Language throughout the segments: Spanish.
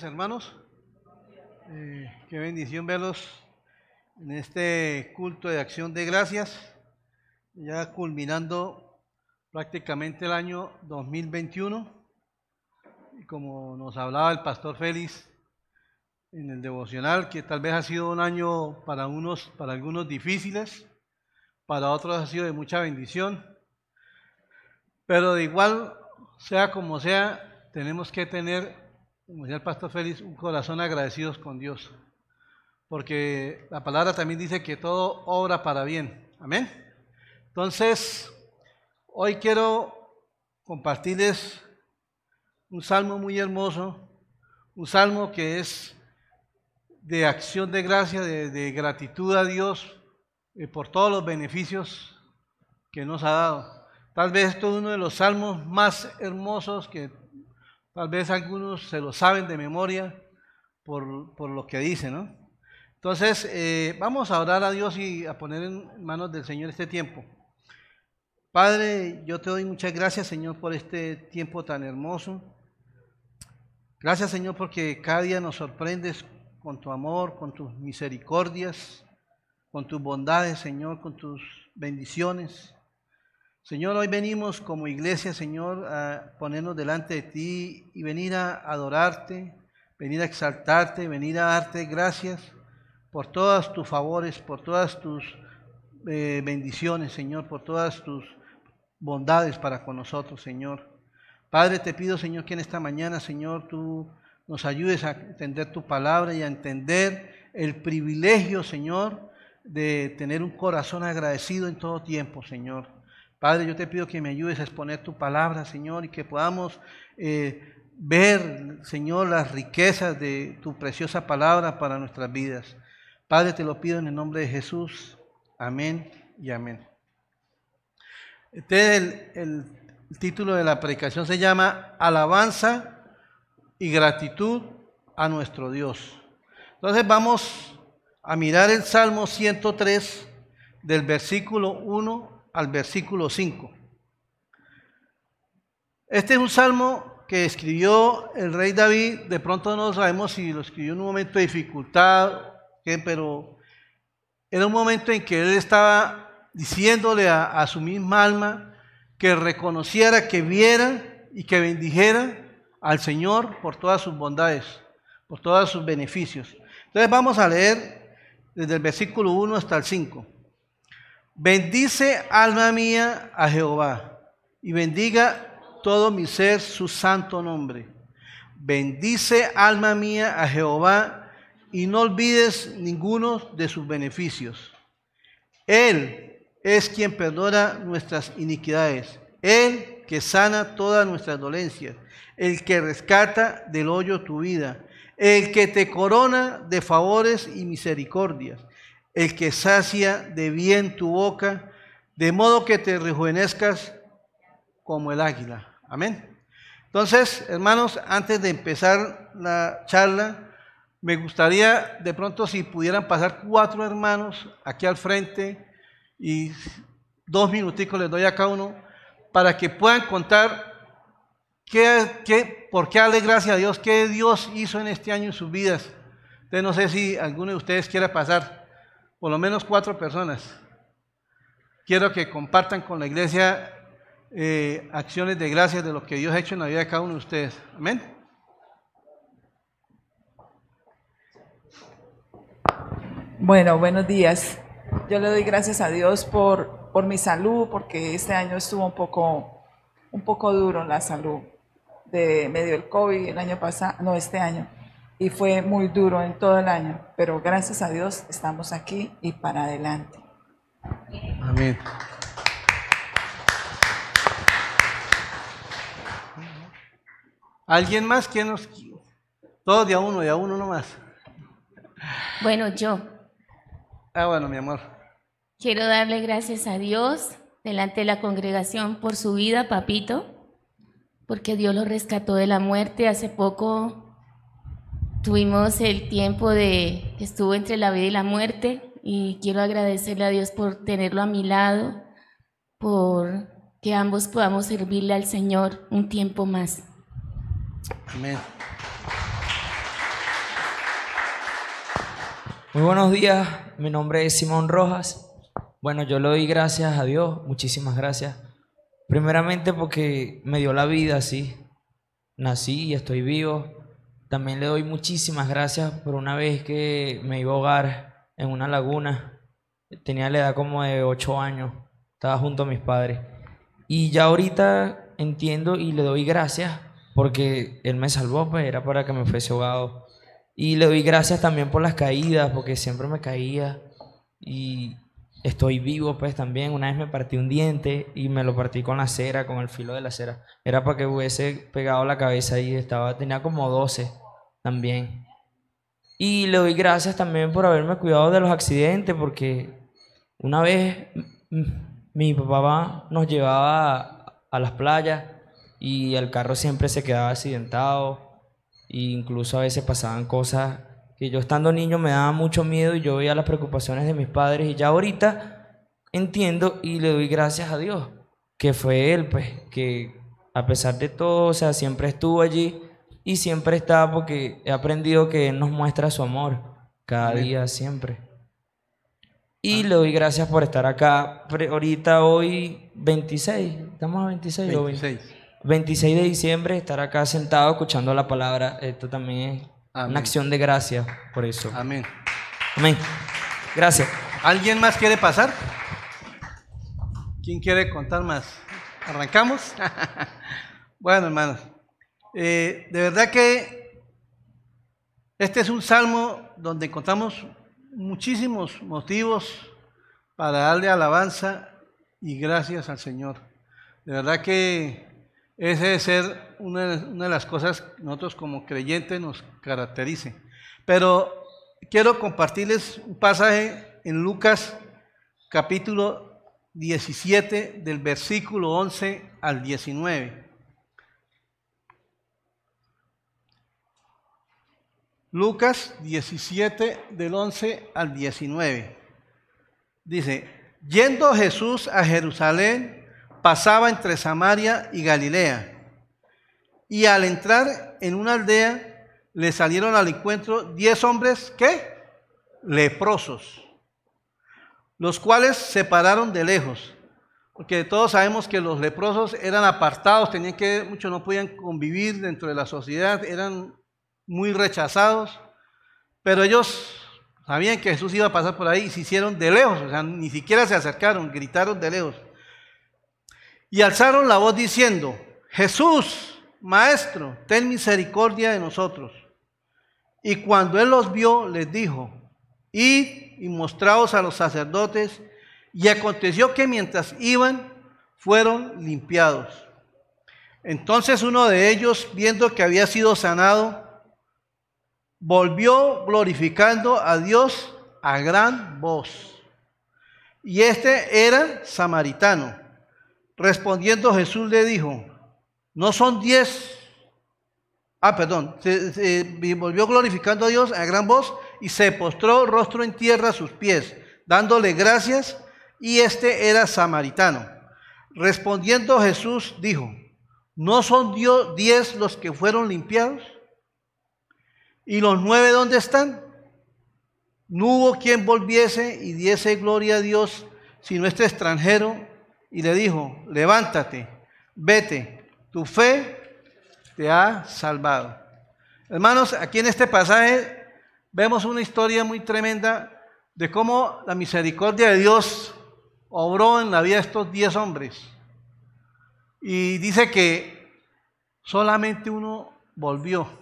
hermanos. Eh, qué bendición verlos en este culto de acción de gracias, ya culminando prácticamente el año 2021. Y como nos hablaba el pastor Félix en el devocional, que tal vez ha sido un año para unos, para algunos difíciles, para otros ha sido de mucha bendición. Pero de igual, sea como sea, tenemos que tener como pastor Félix, un corazón agradecidos con Dios. Porque la palabra también dice que todo obra para bien. Amén. Entonces, hoy quiero compartirles un salmo muy hermoso, un salmo que es de acción de gracia, de, gratitud a Dios eh, por todos los beneficios que nos ha dado. Tal vez esto es uno de los salmos más hermosos que Tal vez algunos se lo saben de memoria por, lo que dice, ¿no? Entonces, eh, vamos a orar a Dios y a poner en manos del Señor este tiempo. Padre, yo te doy muchas gracias, Señor, por este tiempo tan hermoso. Gracias, Señor, porque cada día nos sorprendes con tu amor, con tus misericordias, con tus bondades, Señor, con tus bendiciones. Señor, hoy venimos como iglesia, Señor, a ponernos delante de ti y venir a adorarte, venir a exaltarte, venir a darte gracias por todas tus favores, por todas tus eh, bendiciones, Señor, por todas tus bondades para con nosotros, Señor. Padre, te pido, Señor, que en esta mañana, Señor, tú nos ayudes a entender tu palabra y a entender el privilegio, Señor, de tener un corazón agradecido en todo tiempo, Señor. Padre, yo te pido que me ayudes a exponer tu palabra, Señor, y que podamos eh, ver, Señor, las riquezas de tu preciosa palabra para nuestras vidas. Padre, te lo pido en el nombre de Jesús. Amén y amén. Este el, el título de la predicación se llama Alabanza y gratitud a nuestro Dios. Entonces vamos a mirar el Salmo 103 del versículo 1 al versículo 5. Este es un salmo que escribió el rey David, de pronto no sabemos si lo escribió en un momento de dificultad, pero era un momento en que él estaba diciéndole a, su misma alma que reconociera, que viera y que bendijera al Señor por todas sus bondades, por todos sus beneficios. Entonces vamos a leer desde el versículo 1 hasta el 5. Bendice alma mía a Jehová y bendiga todo mi ser su santo nombre. Bendice alma mía a Jehová y no olvides ninguno de sus beneficios. Él es quien perdona nuestras iniquidades. Él que sana todas nuestras dolencias. El que rescata del hoyo tu vida. El que te corona de favores y misericordias el que sacia de bien tu boca, de modo que te rejuvenezcas como el águila. Amén. Entonces, hermanos, antes de empezar la charla, me gustaría de pronto si pudieran pasar cuatro hermanos aquí al frente y dos minuticos les doy a cada uno para que puedan contar qué, qué, por qué darle gracias a Dios, qué Dios hizo en este año en sus vidas. Entonces no sé si alguno de ustedes quiera pasar por lo menos cuatro personas. Quiero que compartan con la iglesia eh, acciones de gracias de lo que Dios ha hecho en la vida de cada uno de ustedes. Amén. Bueno, buenos días. Yo le doy gracias a Dios por, por mi salud, porque este año estuvo un poco, un poco duro la salud. De medio del COVID el año pasado, no, este año y fue muy duro en todo el año, pero gracias a Dios estamos aquí y para adelante. Amén. ¿Alguien más? que nos.? Todos de a uno, de a uno nomás. Bueno, yo. Ah, bueno, mi amor. Quiero darle gracias a Dios delante de la congregación por su vida, papito, porque Dios lo rescató de la muerte hace poco Tuvimos el tiempo de, estuvo entre la vida y la muerte y quiero agradecerle a Dios por tenerlo a mi lado, por que ambos podamos servirle al Señor un tiempo más. Amén. Muy buenos días, mi nombre es Simón Rojas. Bueno, yo le doy gracias a Dios, muchísimas gracias. Primeramente porque me dio la vida, sí. Nací y estoy vivo. También le doy muchísimas gracias por una vez que me iba a ahogar en una laguna. Tenía la edad como de 8 años. Estaba junto a mis padres. Y ya ahorita entiendo y le doy gracias porque Él me salvó, pues era para que me fuese ahogado. Y le doy gracias también por las caídas, porque siempre me caía. Y estoy vivo, pues también. Una vez me partí un diente y me lo partí con la cera, con el filo de la cera. Era para que hubiese pegado la cabeza y estaba, tenía como 12 también. Y le doy gracias también por haberme cuidado de los accidentes, porque una vez mi papá nos llevaba a las playas y el carro siempre se quedaba accidentado. Incluso a veces pasaban cosas que yo estando niño me daba mucho miedo y yo veía las preocupaciones de mis padres. Y ya ahorita entiendo y le doy gracias a Dios, que fue Él, pues, que a pesar de todo, o sea, siempre estuvo allí y siempre está porque he aprendido que Él nos muestra su amor cada día, siempre. Y le doy gracias por estar acá ahorita, hoy 26, estamos a 26, 26. 26 de diciembre, estar acá sentado escuchando la palabra, esto también es una acción de gracia por eso. Amén. Amén. Gracias. ¿Alguien más quiere pasar? ¿Quién quiere contar más? ¿Arrancamos? bueno, hermanos, eh, de verdad que este es un salmo donde encontramos muchísimos motivos para darle alabanza y gracias al Señor. De verdad que ese debe ser una, de las cosas que nosotros como creyentes nos caracterice. Pero quiero compartirles un pasaje en Lucas capítulo 17 del versículo 11 al 19. Lucas 17 del 11 al 19. Dice, yendo Jesús a Jerusalén, pasaba entre Samaria y Galilea. Y al entrar en una aldea, le salieron al encuentro diez hombres, ¿qué? Leprosos, los cuales se pararon de lejos. Porque todos sabemos que los leprosos eran apartados, tenían que, muchos no podían convivir dentro de la sociedad, eran muy rechazados, pero ellos sabían que Jesús iba a pasar por ahí y se hicieron de lejos, o sea, ni siquiera se acercaron, gritaron de lejos. Y alzaron la voz diciendo, Jesús, Maestro, ten misericordia de nosotros. Y cuando él los vio, les dijo, id y mostraos a los sacerdotes. Y aconteció que mientras iban, fueron limpiados. Entonces uno de ellos, viendo que había sido sanado, volvió glorificando a Dios a gran voz. Y este era samaritano. Respondiendo Jesús le dijo, no son diez. Ah, perdón, se, volvió glorificando a Dios a gran voz y se postró rostro en tierra a sus pies, dándole gracias, y este era samaritano. Respondiendo Jesús dijo, ¿no son diez los que fueron limpiados? ¿Y los nueve dónde están? No hubo quien volviese y diese gloria a Dios, sino este extranjero y le dijo, levántate, vete, tu fe te ha salvado. Hermanos, aquí en este pasaje vemos una historia muy tremenda de cómo la misericordia de Dios obró en la vida de estos diez hombres. Y dice que solamente uno volvió.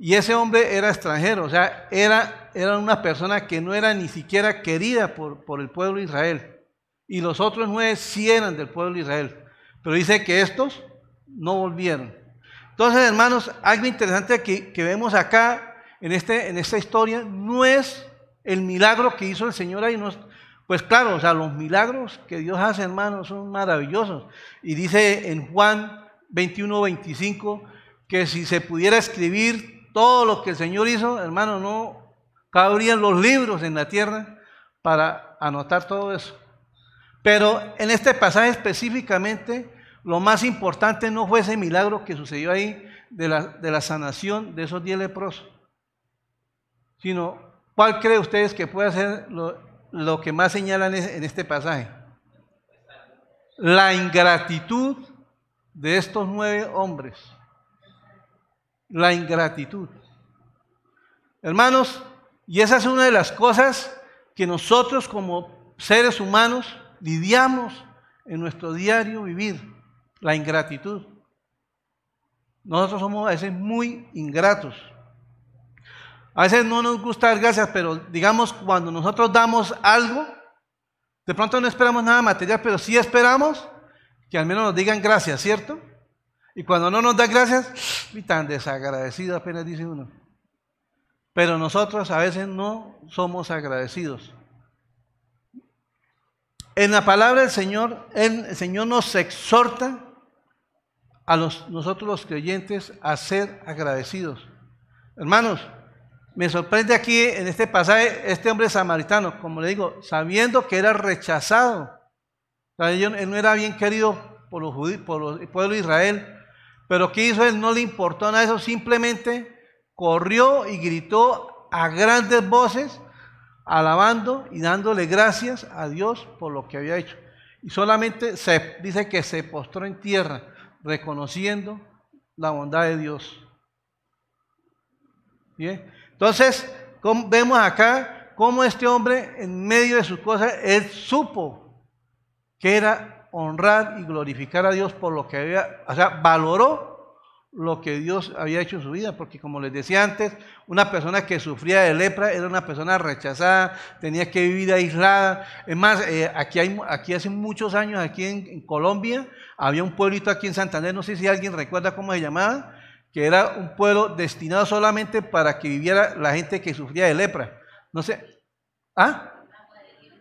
Y ese hombre era extranjero, o sea, era, era una persona que no era ni siquiera querida por, por el pueblo de Israel. Y los otros nueve sí eran del pueblo de Israel. Pero dice que estos no volvieron. Entonces, hermanos, algo interesante que, que vemos acá en, este, en esta historia no es el milagro que hizo el Señor ahí. No, pues claro, o sea, los milagros que Dios hace, hermanos, son maravillosos. Y dice en Juan 21, 25 que si se pudiera escribir todo lo que el Señor hizo, hermano, no cabrían los libros en la tierra para anotar todo eso. Pero en este pasaje específicamente, lo más importante no fue ese milagro que sucedió ahí de la, de la sanación de esos diez leprosos. sino cuál cree ustedes que puede ser lo, lo que más señalan en este pasaje. La ingratitud de estos nueve hombres. La ingratitud. Hermanos, y esa es una de las cosas que nosotros como seres humanos lidiamos en nuestro diario vivir, la ingratitud. Nosotros somos a veces muy ingratos. A veces no nos gusta dar gracias, pero digamos cuando nosotros damos algo, de pronto no esperamos nada material, pero sí esperamos que al menos nos digan gracias, ¿cierto? Y cuando no nos da gracias, y tan desagradecido apenas dice uno. Pero nosotros a veces no somos agradecidos. En la palabra del Señor, el Señor nos exhorta a los, nosotros los creyentes a ser agradecidos. Hermanos, me sorprende aquí en este pasaje este hombre samaritano, como le digo, sabiendo que era rechazado. él no era bien querido por los judíos, por el pueblo de Israel, pero ¿qué hizo él? No le importó nada de eso, simplemente corrió y gritó a grandes voces, alabando y dándole gracias a Dios por lo que había hecho. Y solamente se dice que se postró en tierra, reconociendo la bondad de Dios. ¿Bien? Entonces, vemos acá cómo este hombre, en medio de sus cosas, él supo que era honrar y glorificar a Dios por lo que había, o sea, valoró lo que Dios había hecho en su vida, porque como les decía antes, una persona que sufría de lepra era una persona rechazada, tenía que vivir aislada. Es más, eh, aquí, hay, aquí hace muchos años, aquí en Colombia, había un pueblito aquí en Santander, no sé si alguien recuerda cómo se llamaba, que era un pueblo destinado solamente para que viviera la gente que sufría de lepra. No sé. ¿Ah?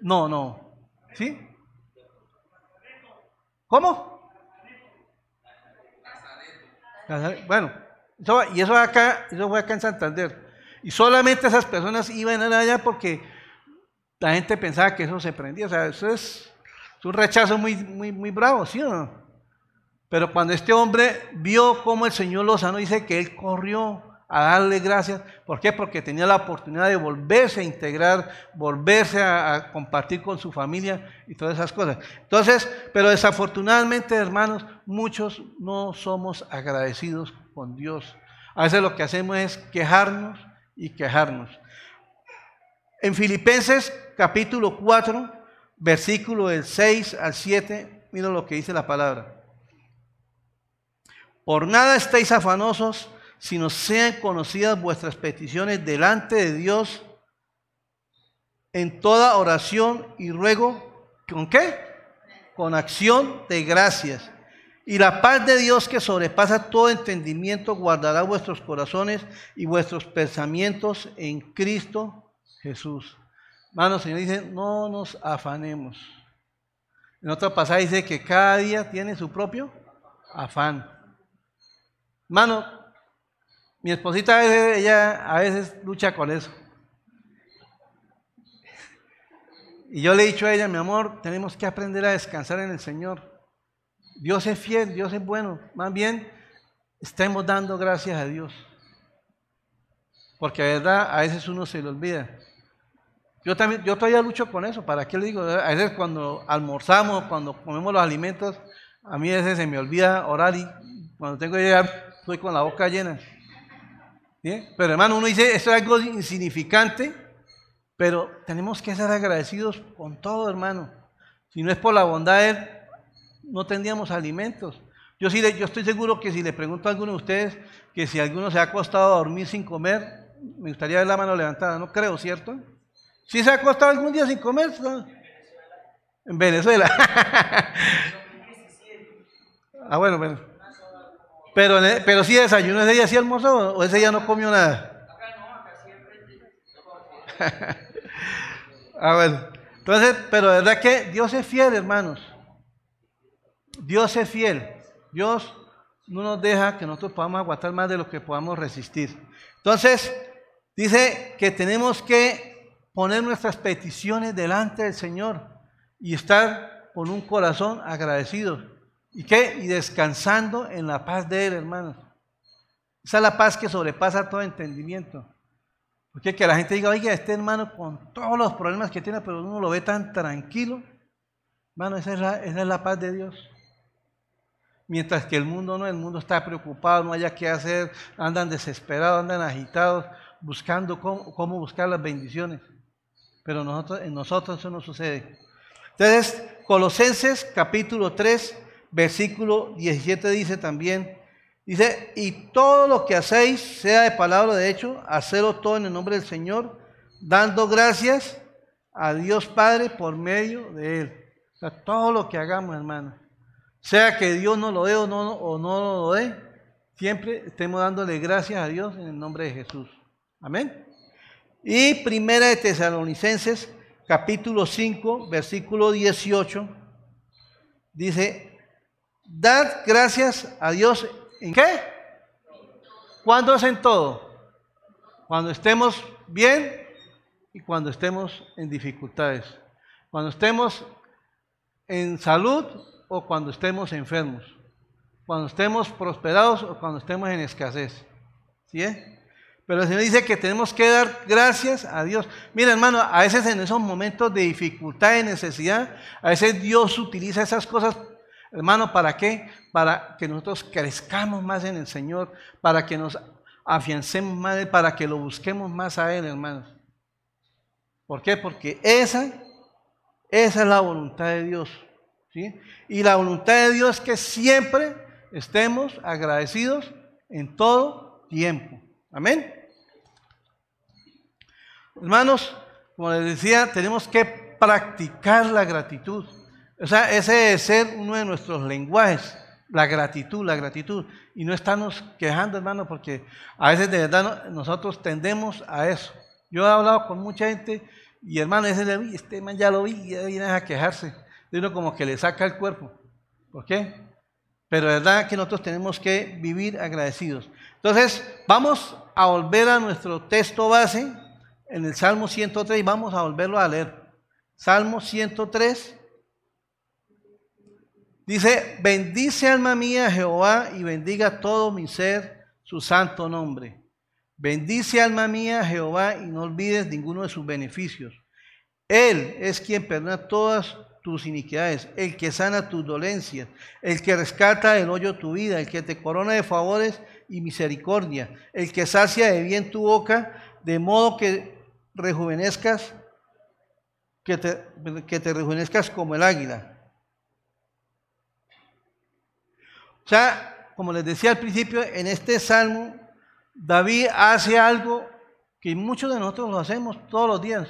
No, no. ¿Sí? ¿Cómo? Bueno, y eso acá, eso fue acá en Santander. Y solamente esas personas iban allá porque la gente pensaba que eso se prendía. O sea, eso es, es un rechazo muy, muy, muy bravo, ¿sí o no? Pero cuando este hombre vio cómo el Señor lo sanó, dice que él corrió a darle gracias. ¿Por qué? Porque tenía la oportunidad de volverse a integrar, volverse a, compartir con su familia y todas esas cosas. Entonces, pero desafortunadamente, hermanos, muchos no somos agradecidos con Dios. A veces lo que hacemos es quejarnos y quejarnos. En Filipenses capítulo 4, versículo del 6 al 7, miren lo que dice la palabra. Por nada estéis afanosos, sino sean conocidas vuestras peticiones delante de Dios en toda oración y ruego. ¿Con qué? Con acción de gracias. Y la paz de Dios que sobrepasa todo entendimiento guardará vuestros corazones y vuestros pensamientos en Cristo Jesús. Hermanos, Señor dice, no nos afanemos. En otro pasaje dice que cada día tiene su propio afán. Mano, mi esposita a veces, ella a veces lucha con eso. Y yo le he dicho a ella, mi amor, tenemos que aprender a descansar en el Señor. Dios es fiel, Dios es bueno. Más bien, estemos dando gracias a Dios. Porque de verdad a veces uno se le olvida. Yo también, yo todavía lucho con eso. ¿Para qué le digo? A veces cuando almorzamos, cuando comemos los alimentos, a mí a veces se me olvida orar y cuando tengo que llegar estoy con la boca llena. Pero hermano, uno dice, esto es algo insignificante, pero tenemos que ser agradecidos con todo, hermano. Si no es por la bondad de Él, no tendríamos alimentos. Yo, sí, yo estoy seguro que si le pregunto a alguno de ustedes que si alguno se ha acostado a dormir sin comer, me gustaría ver la mano levantada. No creo, ¿cierto? ¿Si se ha acostado algún día sin comer? En Venezuela. ah, bueno, bueno. Pero, pero sí desayuno, ese día sí almorzó o ese día no comió nada. ah, bueno. Entonces, pero de verdad que Dios es fiel, hermanos. Dios es fiel. Dios no nos deja que nosotros podamos aguantar más de lo que podamos resistir. Entonces, dice que tenemos que poner nuestras peticiones delante del Señor y estar con un corazón agradecido. ¿Y qué? Y descansando en la paz de Él, hermanos. Esa es la paz que sobrepasa todo entendimiento. Porque que la gente diga, oiga, este hermano con todos los problemas que tiene, pero uno lo ve tan tranquilo. Hermano, esa es la, es la paz de Dios. Mientras que el mundo no, el mundo está preocupado, no haya qué hacer, andan desesperados, andan agitados, buscando cómo, cómo buscar las bendiciones. Pero nosotros, en nosotros eso no sucede. Entonces, Colosenses capítulo 3, versículo 17 dice también, dice, y todo lo que hacéis, sea de palabra o de hecho, hacedlo todo en el nombre del Señor, dando gracias a Dios Padre por medio de Él. O sea, todo lo que hagamos, hermano, sea que Dios nos lo dé o no, o no lo dé, siempre estemos dándole gracias a Dios en el nombre de Jesús. Amén. Y primera de Tesalonicenses, capítulo 5, versículo 18, dice, dad gracias a Dios en qué? ¿Cuándo hacen todo? Cuando estemos bien y cuando estemos en dificultades. Cuando estemos en salud o cuando estemos enfermos. Cuando estemos prosperados o cuando estemos en escasez. ¿Sí? Pero el Señor dice que tenemos que dar gracias a Dios. Mira, hermano, a veces en esos momentos de dificultad, de necesidad, a veces Dios utiliza esas cosas, hermano, ¿para qué? Para que nosotros crezcamos más en el Señor, para que nos afiancemos más, para que lo busquemos más a Él, hermanos. ¿Por qué? Porque esa, esa es la voluntad de Dios. ¿sí? Y la voluntad de Dios es que siempre estemos agradecidos en todo tiempo. Amén. Hermanos, como les decía, tenemos que practicar la gratitud. O sea, ese debe ser uno de nuestros lenguajes, la gratitud, la gratitud. Y no estarnos quejando, hermano, porque a veces de verdad nosotros tendemos a eso. Yo he hablado con mucha gente y hermano, ese vi, este man ya lo vi ya viene a quejarse. De uno como que le saca el cuerpo. ¿Por qué? Pero es verdad que nosotros tenemos que vivir agradecidos. Entonces, vamos a volver a nuestro texto base en el Salmo 103 y vamos a volverlo a leer. Salmo 103 dice, bendice alma mía Jehová y bendiga todo mi ser su santo nombre. Bendice alma mía Jehová y no olvides ninguno de sus beneficios. Él es quien perdona todas tus iniquidades, el que sana tus dolencias, el que rescata del hoyo tu vida, el que te corona de favores y misericordia, el que sacia de bien tu boca, de modo que rejuvenezcas, que te, que te rejuvenezcas como el águila. O sea, como les decía al principio, en este salmo, David hace algo que muchos de nosotros lo hacemos todos los días.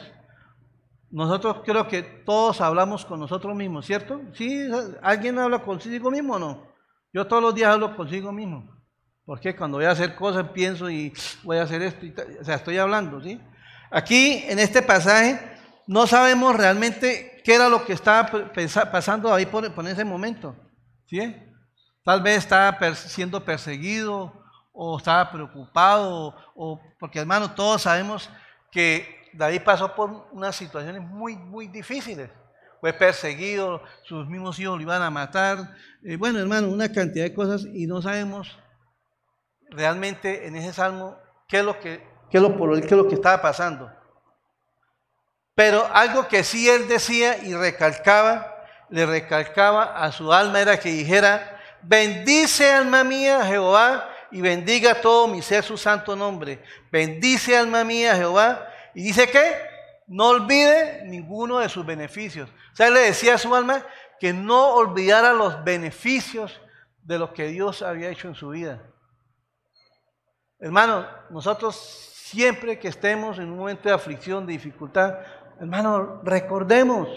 Nosotros creo que todos hablamos con nosotros mismos, ¿cierto? ¿Sí? ¿Alguien habla consigo mismo o no? Yo todos los días hablo consigo mismo. Porque cuando voy a hacer cosas pienso y voy a hacer esto, y o sea, estoy hablando, ¿sí? Aquí, en este pasaje, no sabemos realmente qué era lo que estaba pasando ahí por, ese momento, ¿sí? Tal vez estaba siendo perseguido o estaba preocupado, o, porque hermano, todos sabemos que David pasó por unas situaciones muy, muy difíciles. Fue perseguido, sus mismos hijos lo iban a matar. Eh, bueno, hermano, una cantidad de cosas y no sabemos realmente en ese salmo qué es lo que, qué es lo, qué es lo que estaba pasando. Pero algo que sí él decía y recalcaba, le recalcaba a su alma era que dijera, bendice alma mía Jehová y bendiga todo mi ser su santo nombre. Bendice alma mía Jehová. Y dice que no olvide ninguno de sus beneficios. O sea, le decía a su alma que no olvidara los beneficios de lo que Dios había hecho en su vida. Hermano, nosotros siempre que estemos en un momento de aflicción, de dificultad, hermano, recordemos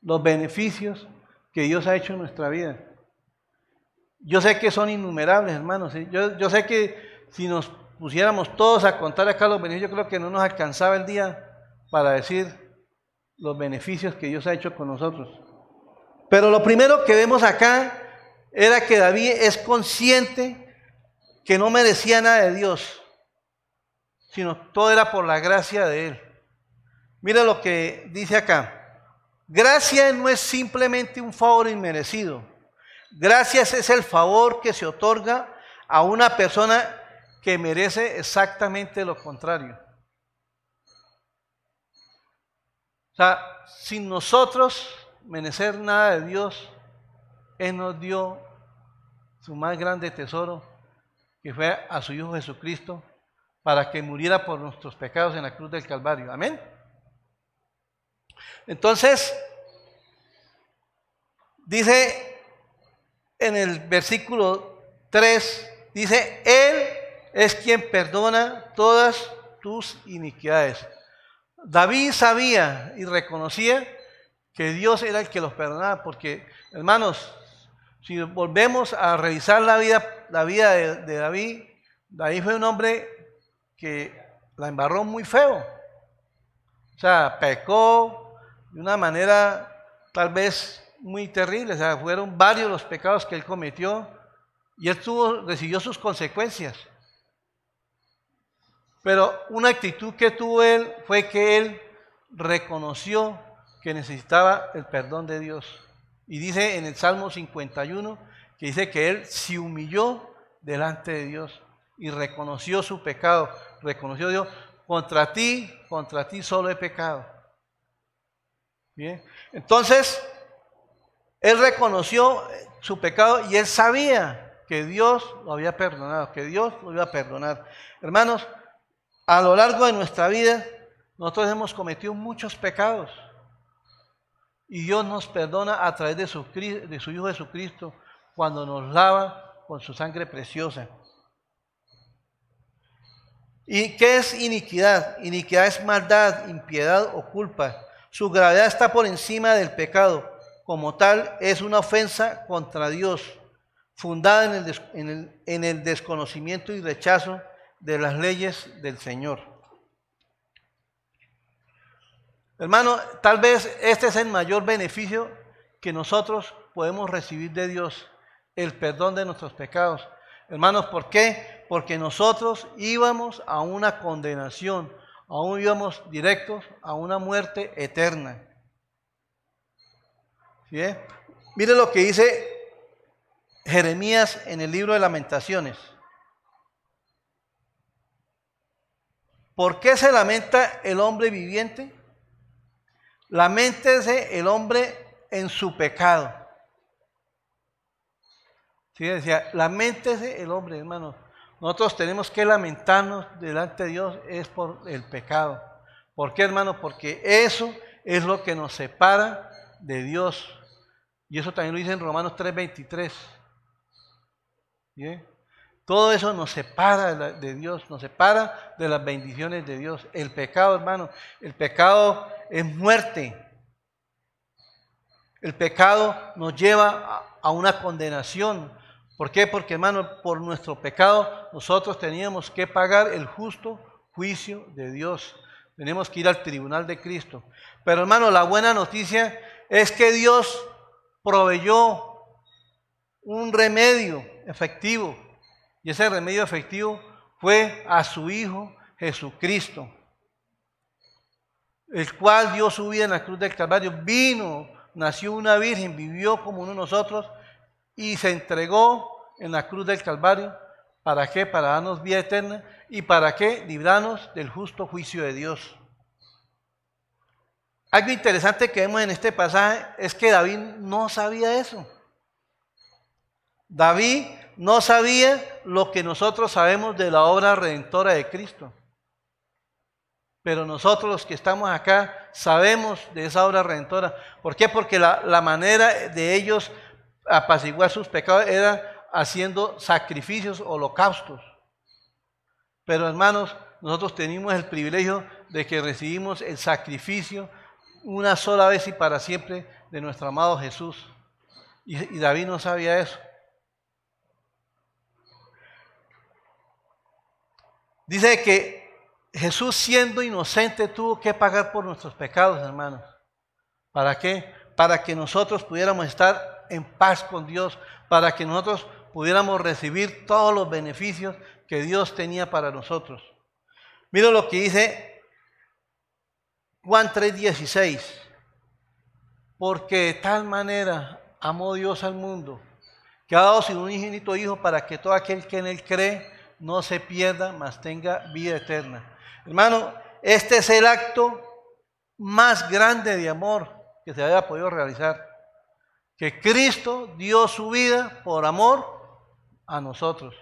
los beneficios que Dios ha hecho en nuestra vida. Yo sé que son innumerables, hermanos. Yo, yo sé que si nos pusiéramos todos a contar acá los beneficios, yo creo que no nos alcanzaba el día para decir los beneficios que Dios ha hecho con nosotros. Pero lo primero que vemos acá era que David es consciente que no merecía nada de Dios, sino todo era por la gracia de Él. Mira lo que dice acá. Gracia no es simplemente un favor inmerecido. Gracias es el favor que se otorga a una persona que merece exactamente lo contrario. O sea, sin nosotros merecer nada de Dios, Él nos dio su más grande tesoro, que fue a su Hijo Jesucristo, para que muriera por nuestros pecados en la cruz del Calvario. Amén. Entonces, dice en el versículo 3, dice, Él es quien perdona todas tus iniquidades. David sabía y reconocía que Dios era el que los perdonaba, porque, hermanos, si volvemos a revisar la vida, la vida de, de David, David fue un hombre que la embarró muy feo. O sea, pecó de una manera tal vez muy terrible. O sea, fueron varios los pecados que él cometió y él tuvo, recibió sus consecuencias. Pero una actitud que tuvo él fue que él reconoció que necesitaba el perdón de Dios. Y dice en el Salmo 51 que dice que él se humilló delante de Dios y reconoció su pecado, reconoció Dios, contra ti, contra ti solo he pecado. Bien, entonces él reconoció su pecado y él sabía que Dios lo había perdonado, que Dios lo iba a perdonar. Hermanos, a lo largo de nuestra vida, nosotros hemos cometido muchos pecados. Y Dios nos perdona a través de su, de su Hijo Jesucristo cuando nos lava con su sangre preciosa. ¿Y qué es iniquidad? Iniquidad es maldad, impiedad o culpa. Su gravedad está por encima del pecado. Como tal, es una ofensa contra Dios, fundada en el, en el, en el desconocimiento y rechazo de las leyes del Señor. Hermano, tal vez este es el mayor beneficio que nosotros podemos recibir de Dios, el perdón de nuestros pecados. Hermanos, ¿por qué? Porque nosotros íbamos a una condenación, aún íbamos directos a una muerte eterna. Mire lo que dice Jeremías en el libro de lamentaciones. ¿Por qué se lamenta el hombre viviente? Lamentese el hombre en su pecado. Sí, decía, lamentese el hombre, hermano. Nosotros tenemos que lamentarnos delante de Dios es por el pecado. ¿Por qué, hermano? Porque eso es lo que nos separa de Dios. Y eso también lo dice en Romanos 3:23. ¿Bien? Todo eso nos separa de Dios, nos separa de las bendiciones de Dios. El pecado, hermano, el pecado es muerte. El pecado nos lleva a una condenación. ¿Por qué? Porque, hermano, por nuestro pecado nosotros teníamos que pagar el justo juicio de Dios. Tenemos que ir al tribunal de Cristo. Pero, hermano, la buena noticia es que Dios proveyó un remedio efectivo y ese remedio efectivo fue a su Hijo Jesucristo, el cual dio su vida en la cruz del Calvario. Vino, nació una virgen, vivió como uno de nosotros y se entregó en la cruz del Calvario. ¿Para qué? Para darnos vida eterna y para qué? Librarnos del justo juicio de Dios. Algo interesante que vemos en este pasaje es que David no sabía eso. David no sabía lo que nosotros sabemos de la obra redentora de Cristo. Pero nosotros los que estamos acá sabemos de esa obra redentora. ¿Por qué? Porque la, la manera de ellos apaciguar sus pecados era haciendo sacrificios, holocaustos. Pero hermanos, nosotros tenemos el privilegio de que recibimos el sacrificio una sola vez y para siempre de nuestro amado Jesús. Y, David no sabía eso. Dice que Jesús siendo inocente tuvo que pagar por nuestros pecados, hermanos. ¿Para qué? Para que nosotros pudiéramos estar en paz con Dios, para que nosotros pudiéramos recibir todos los beneficios que Dios tenía para nosotros. Mira lo que dice Juan 3:16. Porque de tal manera amó Dios al mundo, que ha dado sin un ingénito hijo para que todo aquel que en él cree no se pierda, mas tenga vida eterna. Hermano, este es el acto más grande de amor que se haya podido realizar. Que Cristo dio su vida por amor a nosotros.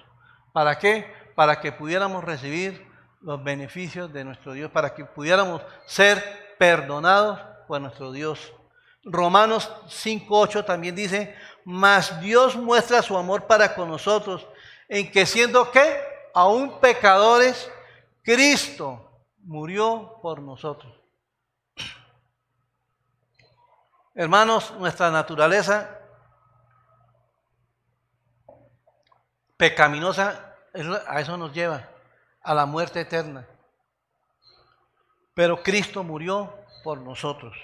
¿Para qué? Para que pudiéramos recibir los beneficios de nuestro Dios, para que pudiéramos ser perdonados por nuestro Dios. Romanos 5.8 también dice, mas Dios muestra su amor para con nosotros, en que siendo que aún pecadores, Cristo murió por nosotros. Hermanos, nuestra naturaleza pecaminosa a eso nos lleva, a la muerte eterna. Pero Cristo murió por nosotros.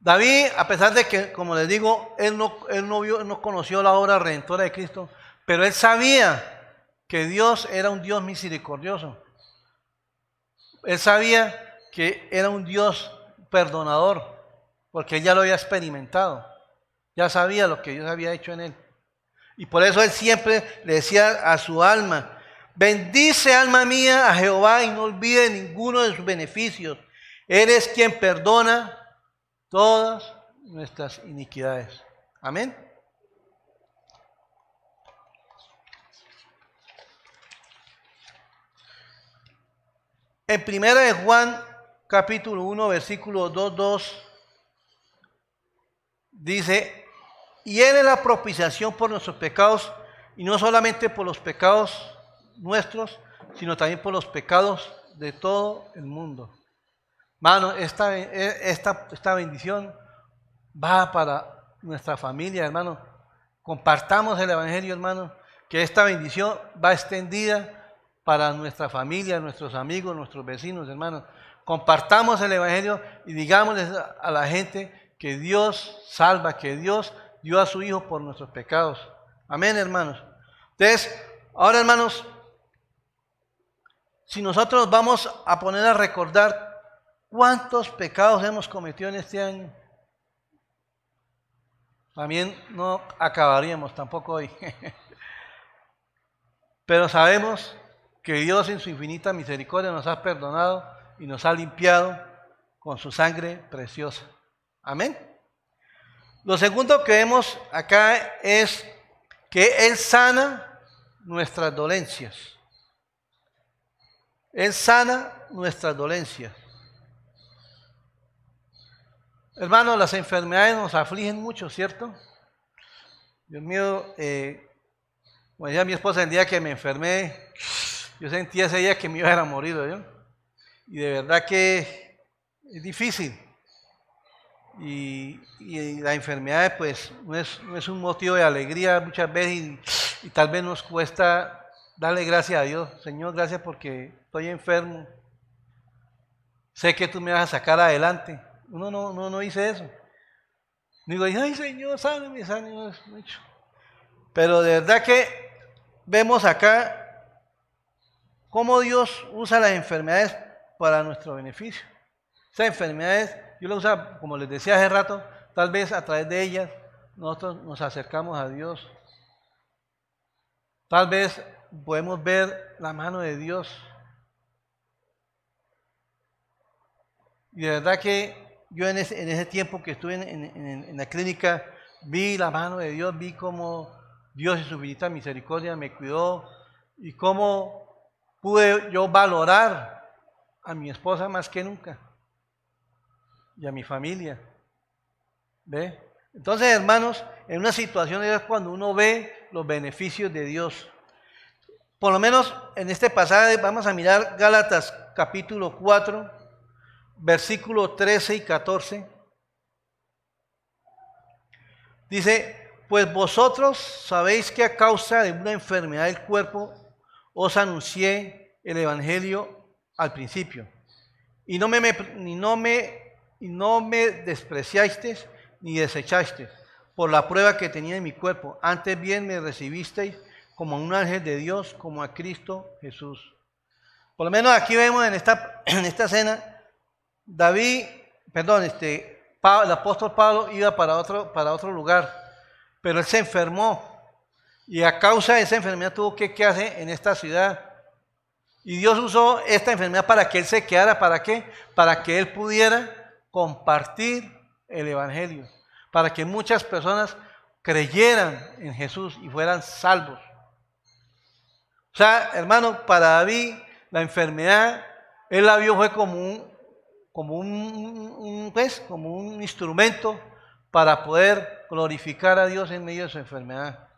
David, a pesar de que, como les digo, él no, él no, vio, no conoció la obra redentora de Cristo, pero él sabía que Dios era un Dios misericordioso. Él sabía que era un Dios perdonador, porque él ya lo había experimentado, ya sabía lo que Dios había hecho en él. Y por eso él siempre le decía a su alma, bendice alma mía a Jehová y no olvide ninguno de sus beneficios. Él es quien perdona todas nuestras iniquidades. Amén. En primera de Juan, capítulo 1, versículo 2, 2, dice, y Él es la propiciación por nuestros pecados, y no solamente por los pecados nuestros, sino también por los pecados de todo el mundo. Mano, esta, esta, esta bendición va para nuestra familia, hermano. Compartamos el Evangelio, hermano, que esta bendición va extendida para nuestra familia, nuestros amigos, nuestros vecinos, hermanos. Compartamos el Evangelio y digámosles a la gente que Dios salva, que Dios dio a su Hijo por nuestros pecados. Amén, hermanos. Entonces, ahora, hermanos, si nosotros vamos a poner a recordar cuántos pecados hemos cometido en este año, también no acabaríamos tampoco hoy. Pero sabemos que Dios en su infinita misericordia nos ha perdonado y nos ha limpiado con su sangre preciosa. Amén. Lo segundo que vemos acá es que Él sana nuestras dolencias. Él sana nuestras dolencias. Hermanos, las enfermedades nos afligen mucho, ¿cierto? Dios mío, eh, como mi esposa el día que me enfermé, yo sentía ese día que me iba a morir, ¿yo? Y de verdad que es difícil. Y, la enfermedad pues no es, no es, un motivo de alegría muchas veces y, tal vez nos cuesta darle gracias a Dios. Señor, gracias porque estoy enfermo. Sé que tú me vas a sacar adelante. Uno no, no, no dice eso. Digo, ay Señor, sáname, sáname. Pero de verdad que vemos acá cómo Dios usa las enfermedades para nuestro beneficio. Esas enfermedades, yo las uso, como les decía hace rato, tal vez a través de ellas nosotros nos acercamos a Dios. Tal vez podemos ver la mano de Dios. Y de verdad que yo en ese, tiempo que estuve en, la clínica vi la mano de Dios, vi cómo Dios en su infinita misericordia me cuidó y cómo pude yo valorar a mi esposa más que nunca y a mi familia. ¿Ve? Entonces, hermanos, en una situación es cuando uno ve los beneficios de Dios. Por lo menos en este pasaje vamos a mirar Gálatas capítulo 4, versículos 13 y 14. Dice, pues vosotros sabéis que a causa de una enfermedad del cuerpo os anuncié el Evangelio al principio. Y no me, ni no me, y no me despreciasteis ni desechasteis por la prueba que tenía en mi cuerpo. Antes bien me recibisteis como un ángel de Dios, como a Cristo Jesús. Por lo menos aquí vemos en esta, en esta escena, David, perdón, este, el apóstol Pablo iba para otro, para otro lugar, pero él se enfermó y a causa de esa enfermedad tuvo que quedarse en esta ciudad. Y Dios usó esta enfermedad para que él se quedara, ¿para qué? Para que él pudiera compartir el Evangelio, para que muchas personas creyeran en Jesús y fueran salvos. O sea, hermano, para David la enfermedad, él la vio fue como un, como un, pues, como un instrumento para poder glorificar a Dios en medio de su enfermedad.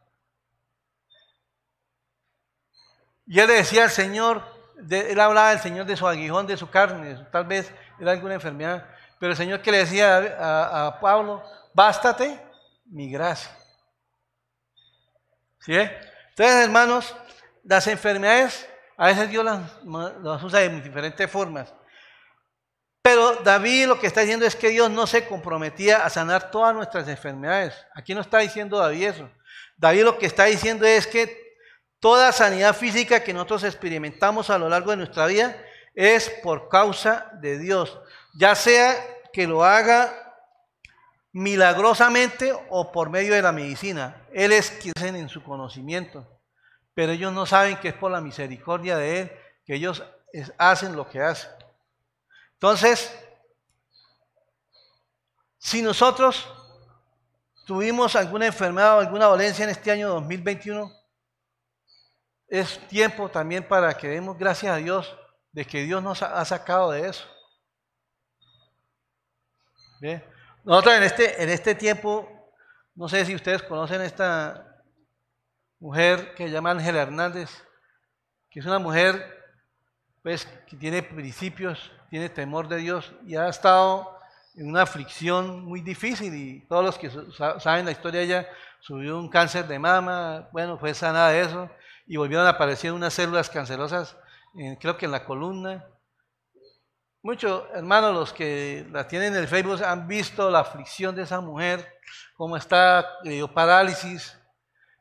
Y él le decía al Señor, él hablaba del Señor de su aguijón, de su carne, tal vez era alguna enfermedad, pero el Señor que le decía a, Pablo, bástate mi gracia. ¿Sí? Entonces, hermanos, las enfermedades a veces Dios las, las usa de diferentes formas. Pero David lo que está diciendo es que Dios no se comprometía a sanar todas nuestras enfermedades. Aquí no está diciendo David eso. David lo que está diciendo es que toda sanidad física que nosotros experimentamos a lo largo de nuestra vida es por causa de Dios. Ya sea que lo haga milagrosamente o por medio de la medicina. Él es quien en su conocimiento pero ellos no saben que es por la misericordia de Él que ellos hacen lo que hacen. Entonces, si nosotros tuvimos alguna enfermedad o alguna dolencia en este año 2021, es tiempo también para que demos gracias a Dios de que Dios nos ha sacado de eso. Nosotros en este, en este tiempo, no sé si ustedes conocen esta mujer que se llama Ángela Hernández, que es una mujer pues, que tiene principios, tiene temor de Dios y ha estado en una aflicción muy difícil y todos los que saben la historia de ella, subió un cáncer de mama, bueno, fue sanada de eso y volvieron a aparecer unas células cancerosas, creo que en la columna. Muchos hermanos, los que la tienen en el Facebook, han visto la aflicción de esa mujer, cómo está, le dio parálisis,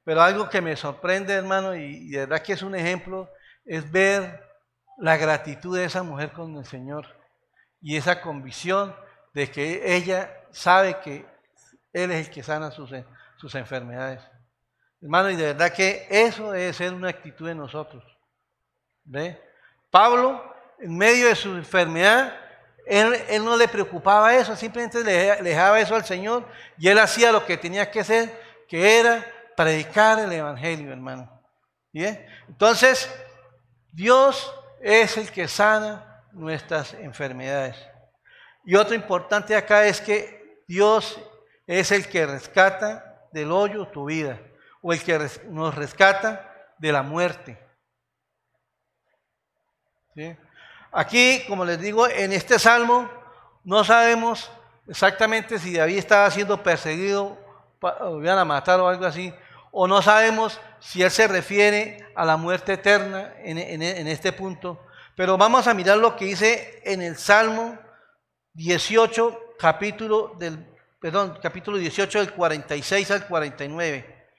pero algo que me sorprende, hermano, y, de verdad que es un ejemplo, es ver la gratitud de esa mujer con el Señor y esa convicción de que ella sabe que Él es el que sana sus, sus enfermedades. Hermano, y de verdad que eso debe ser una actitud de nosotros. ¿Ve? Pablo, en medio de su enfermedad, él, no le preocupaba eso, simplemente le, dejaba eso al Señor y él hacía lo que tenía que hacer, que era predicar el Evangelio, hermano. ¿Bien? Entonces, Dios es el que sana nuestras enfermedades. Y otro importante acá es que Dios es el que rescata del hoyo tu vida, o el que nos rescata de la muerte. Aquí, como les digo, en este salmo no sabemos exactamente si David estaba siendo perseguido, o iban a matar o algo así, o no sabemos si él se refiere a la muerte eterna en, este punto, pero vamos a mirar lo que dice en el Salmo 18, capítulo del, perdón, capítulo 18 del 46 al 49.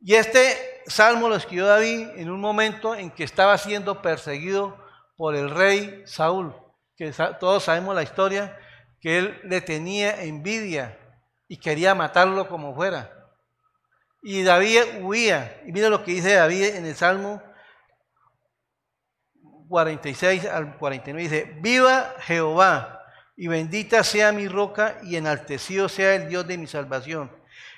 Y este salmo lo escribió David en un momento en que estaba siendo perseguido por el rey Saúl, que todos sabemos la historia, que él le tenía envidia y quería matarlo como fuera. Y David huía. Y mira lo que dice David en el Salmo 46 al 49. Dice, viva Jehová y bendita sea mi roca y enaltecido sea el Dios de mi salvación.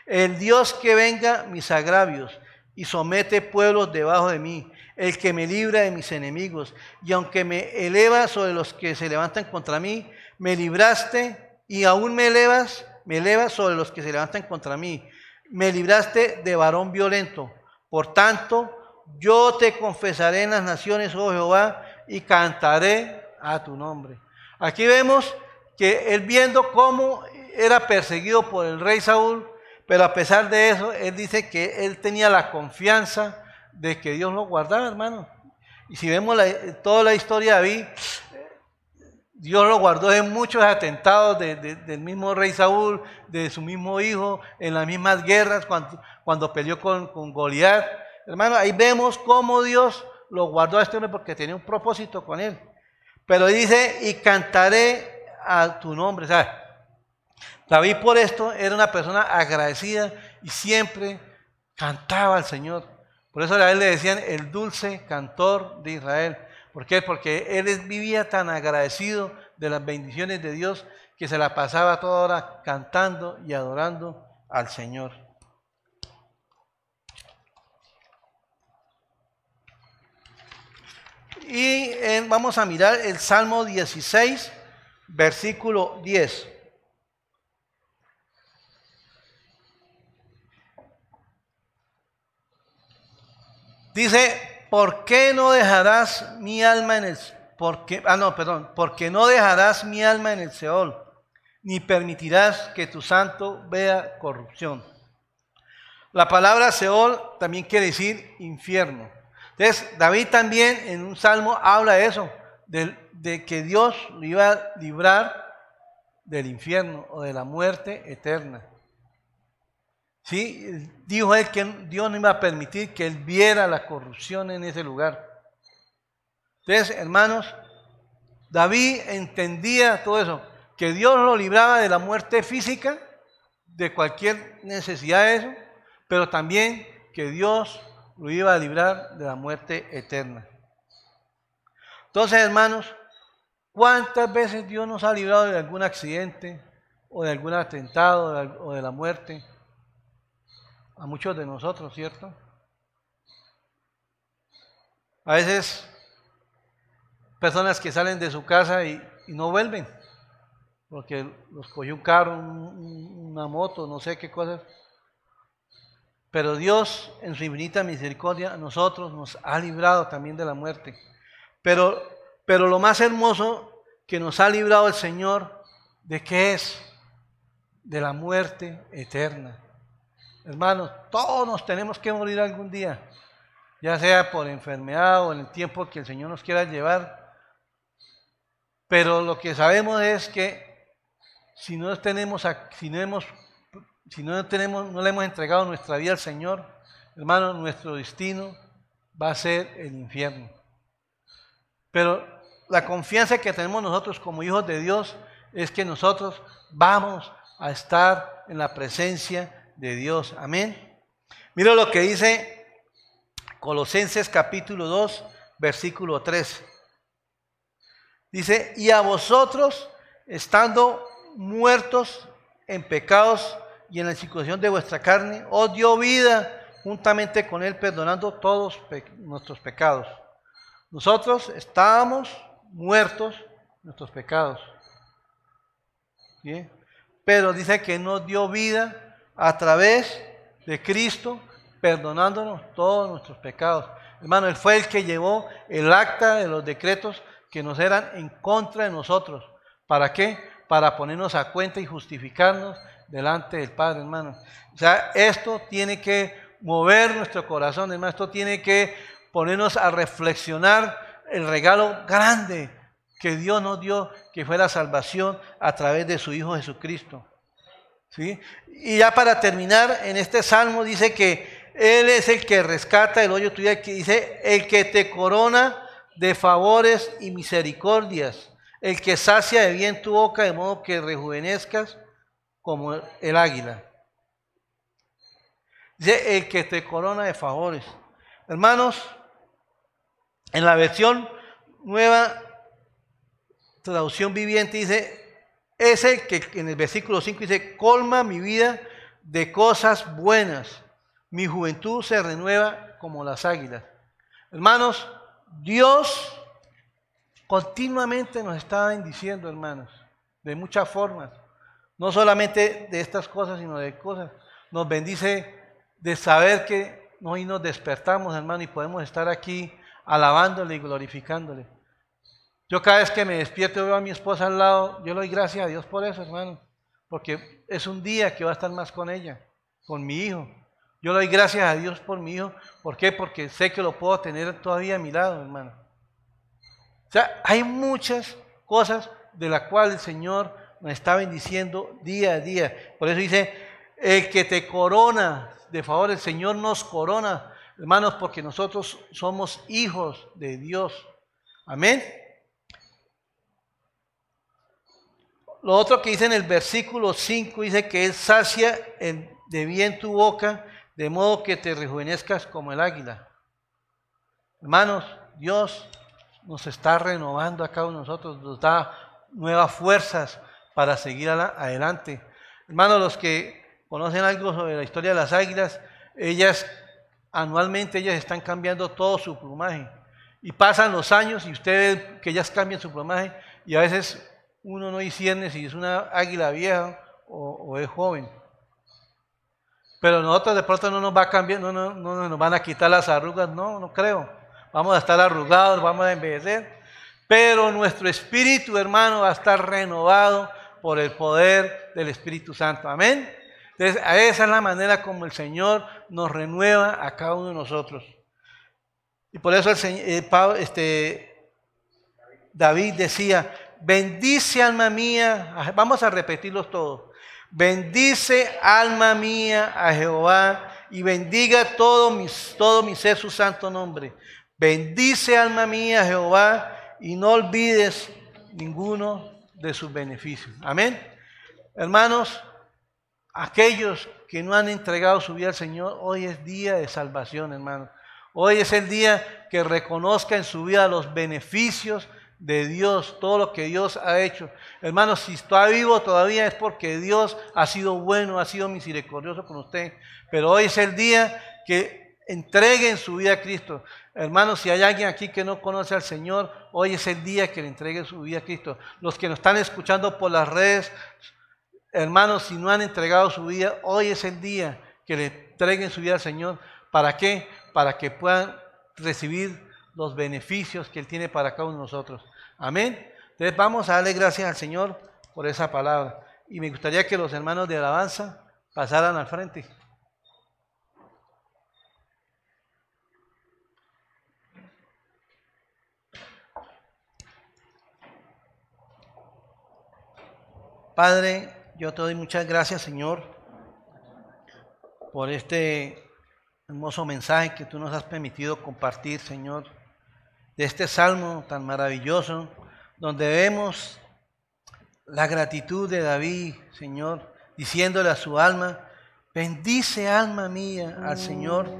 El Dios que venga mis agravios y somete pueblos debajo de mí. El que me libra de mis enemigos. Y aunque me eleva sobre los que se levantan contra mí, me libraste y aún me elevas, me elevas sobre los que se levantan contra mí me libraste de varón violento. Por tanto, yo te confesaré en las naciones, oh Jehová, y cantaré a tu nombre. Aquí vemos que él viendo cómo era perseguido por el rey Saúl, pero a pesar de eso, él dice que él tenía la confianza de que Dios lo guardaba, hermano. Y si vemos toda la historia de David, Dios lo guardó de muchos atentados del mismo rey Saúl, de su mismo hijo, en las mismas guerras, cuando, cuando peleó con, con Goliat. Hermano, ahí vemos cómo Dios lo guardó a este hombre porque tenía un propósito con él. Pero dice, y cantaré a tu nombre. O sea, David por esto era una persona agradecida y siempre cantaba al Señor. Por eso a él le decían el dulce cantor de Israel ¿Por qué? Porque él vivía tan agradecido de las bendiciones de Dios que se la pasaba toda hora cantando y adorando al Señor. Y eh, vamos a mirar el Salmo 16, versículo 10. Dice, ¿por qué no dejarás mi alma en el porque ah no, perdón, porque no dejarás mi alma en el Seol, ni permitirás que tu santo vea corrupción. La palabra Seol también quiere decir infierno. Entonces, David también en un salmo habla de eso, de, de que Dios lo iba a librar del infierno o de la muerte eterna. ¿Sí? Dijo él que Dios no iba a permitir que él viera la corrupción en ese lugar. Entonces, hermanos, David entendía todo eso, que Dios lo libraba de la muerte física, de cualquier necesidad de eso, pero también que Dios lo iba a librar de la muerte eterna. Entonces, hermanos, ¿cuántas veces Dios nos ha librado de algún accidente o de algún atentado o de la muerte? A muchos de nosotros, ¿cierto? A veces personas que salen de su casa y, no vuelven, porque los cogió un carro, un, una moto, no sé qué cosas. Pero Dios, en su infinita misericordia, a nosotros nos ha librado también de la muerte. Pero, pero lo más hermoso que nos ha librado el Señor, ¿de qué es? De la muerte eterna. Hermanos, todos nos tenemos que morir algún día, ya sea por enfermedad o en el tiempo que el Señor nos quiera llevar. Pero lo que sabemos es que si no tenemos, si no hemos si no, tenemos, no le hemos entregado nuestra vida al Señor, hermano, nuestro destino va a ser el infierno. Pero la confianza que tenemos nosotros como hijos de Dios es que nosotros vamos a estar en la presencia de Dios. Amén. Mira lo que dice Colosenses capítulo 2, versículo 3. Dice, y a vosotros, estando muertos en pecados, y en la circuncisión de vuestra carne, os dio vida juntamente con Él, perdonando todos nuestros pecados. Nosotros estábamos muertos nuestros pecados. Pero dice que nos dio vida a través de Cristo, perdonándonos todos nuestros pecados. Hermano, Él fue el que llevó el acta de los decretos que nos eran en contra de nosotros. ¿Para qué? Para ponernos a cuenta y justificarnos delante del Padre, hermano. O sea, esto tiene que mover nuestro corazón, hermano. Esto tiene que ponernos a reflexionar el regalo grande que Dios nos dio, que fue la salvación a través de su Hijo Jesucristo. ¿Sí? Y ya para terminar, en este salmo dice que Él es el que rescata el hoyo tuyo, que dice, el que te corona de favores y misericordias, el que sacia de bien tu boca, de modo que rejuvenezcas como el águila. Dice el que te corona de favores. Hermanos, en la versión nueva traducción viviente dice, es el que en el versículo 5 dice, colma mi vida de cosas buenas. Mi juventud se renueva como las águilas. Hermanos, Dios continuamente nos está bendiciendo, hermanos, de muchas formas. No solamente de estas cosas, sino de cosas. Nos bendice de saber que hoy nos despertamos, hermano, y podemos estar aquí alabándole y glorificándole. Yo cada vez que me despierto veo a mi esposa al lado, yo le doy gracias a Dios por eso, hermano, porque es un día que va a estar más con ella, con mi hijo. Yo le doy gracias a Dios por mi hijo. ¿Por qué? Porque sé que lo puedo tener todavía a mi lado, hermano. O sea, hay muchas cosas de las cuales el Señor nos está bendiciendo día a día. Por eso dice, el que te corona, de favor, el Señor nos corona, hermanos, porque nosotros somos hijos de Dios. Amén. Lo otro que dice en el versículo 5 dice que Él sacia de bien tu boca, de modo que te rejuvenezcas como el águila. Hermanos, Dios nos está renovando a cada uno de nosotros, nos da nuevas fuerzas para seguir adelante. Hermanos, los que conocen algo sobre la historia de las águilas, ellas anualmente ellas están cambiando todo su plumaje. Y pasan los años y usted ve que ellas cambian su plumaje y a veces uno no discierne si es una águila vieja o, es joven. Pero nosotros de pronto no nos va a cambiar, no, no, no nos van a quitar las arrugas, no, no creo. Vamos a estar arrugados, vamos a envejecer. Pero nuestro espíritu, hermano, va a estar renovado por el poder del Espíritu Santo. Amén. Entonces, esa es la manera como el Señor nos renueva a cada uno de nosotros. Y por eso el Señor, eh, este, David decía, bendice alma mía, vamos a repetirlos todos, bendice alma mía a Jehová y bendiga todo mi, todo ser su santo nombre. Bendice alma mía a Jehová y no olvides ninguno de sus beneficios. Amén. Hermanos, aquellos que no han entregado su vida al Señor, hoy es día de salvación, hermanos. Hoy es el día que reconozca en su vida los beneficios de Dios, todo lo que Dios ha hecho. Hermanos, si está vivo todavía es porque Dios ha sido bueno, ha sido misericordioso con usted. Pero hoy es el día que entreguen su vida a Cristo. Hermanos, si hay alguien aquí que no conoce al Señor, hoy es el día que le entregue su vida a Cristo. Los que nos están escuchando por las redes, hermanos, si no han entregado su vida, hoy es el día que le entreguen su vida al Señor. ¿Para qué? para que puedan recibir los beneficios que Él tiene para cada uno de nosotros. Amén. Entonces vamos a darle gracias al Señor por esa palabra. Y me gustaría que los hermanos de alabanza pasaran al frente. Padre, yo te doy muchas gracias, Señor, por este hermoso mensaje que tú nos has permitido compartir, Señor, de este salmo tan maravilloso, donde vemos la gratitud de David, Señor, diciéndole a su alma, bendice alma mía al Señor,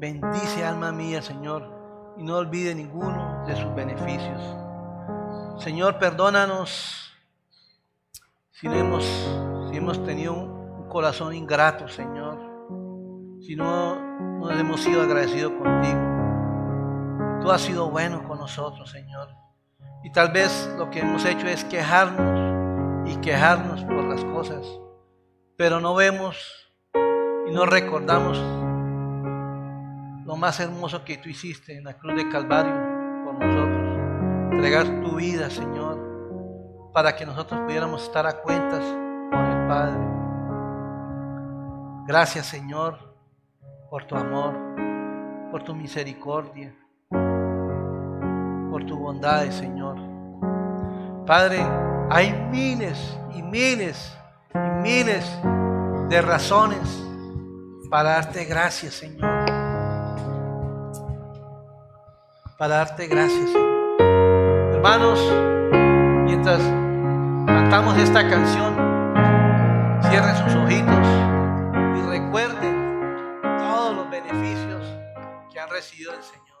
bendice alma mía, Señor, y no olvide ninguno de sus beneficios. Señor, perdónanos si hemos, si hemos tenido un corazón ingrato, Señor si no, no hemos sido agradecidos contigo. Tú has sido bueno con nosotros, Señor. Y tal vez lo que hemos hecho es quejarnos y quejarnos por las cosas, pero no vemos y no recordamos lo más hermoso que tú hiciste en la cruz de Calvario por nosotros. Entregar tu vida, Señor, para que nosotros pudiéramos estar a cuentas con el Padre. Gracias, Señor por tu amor, por tu misericordia, por tu bondad, Señor. Padre, hay miles y miles y miles de razones para darte gracias, Señor. Para darte gracias, Señor. Hermanos, mientras cantamos esta canción, cierren sus ojitos y recuerden recibido del Señor.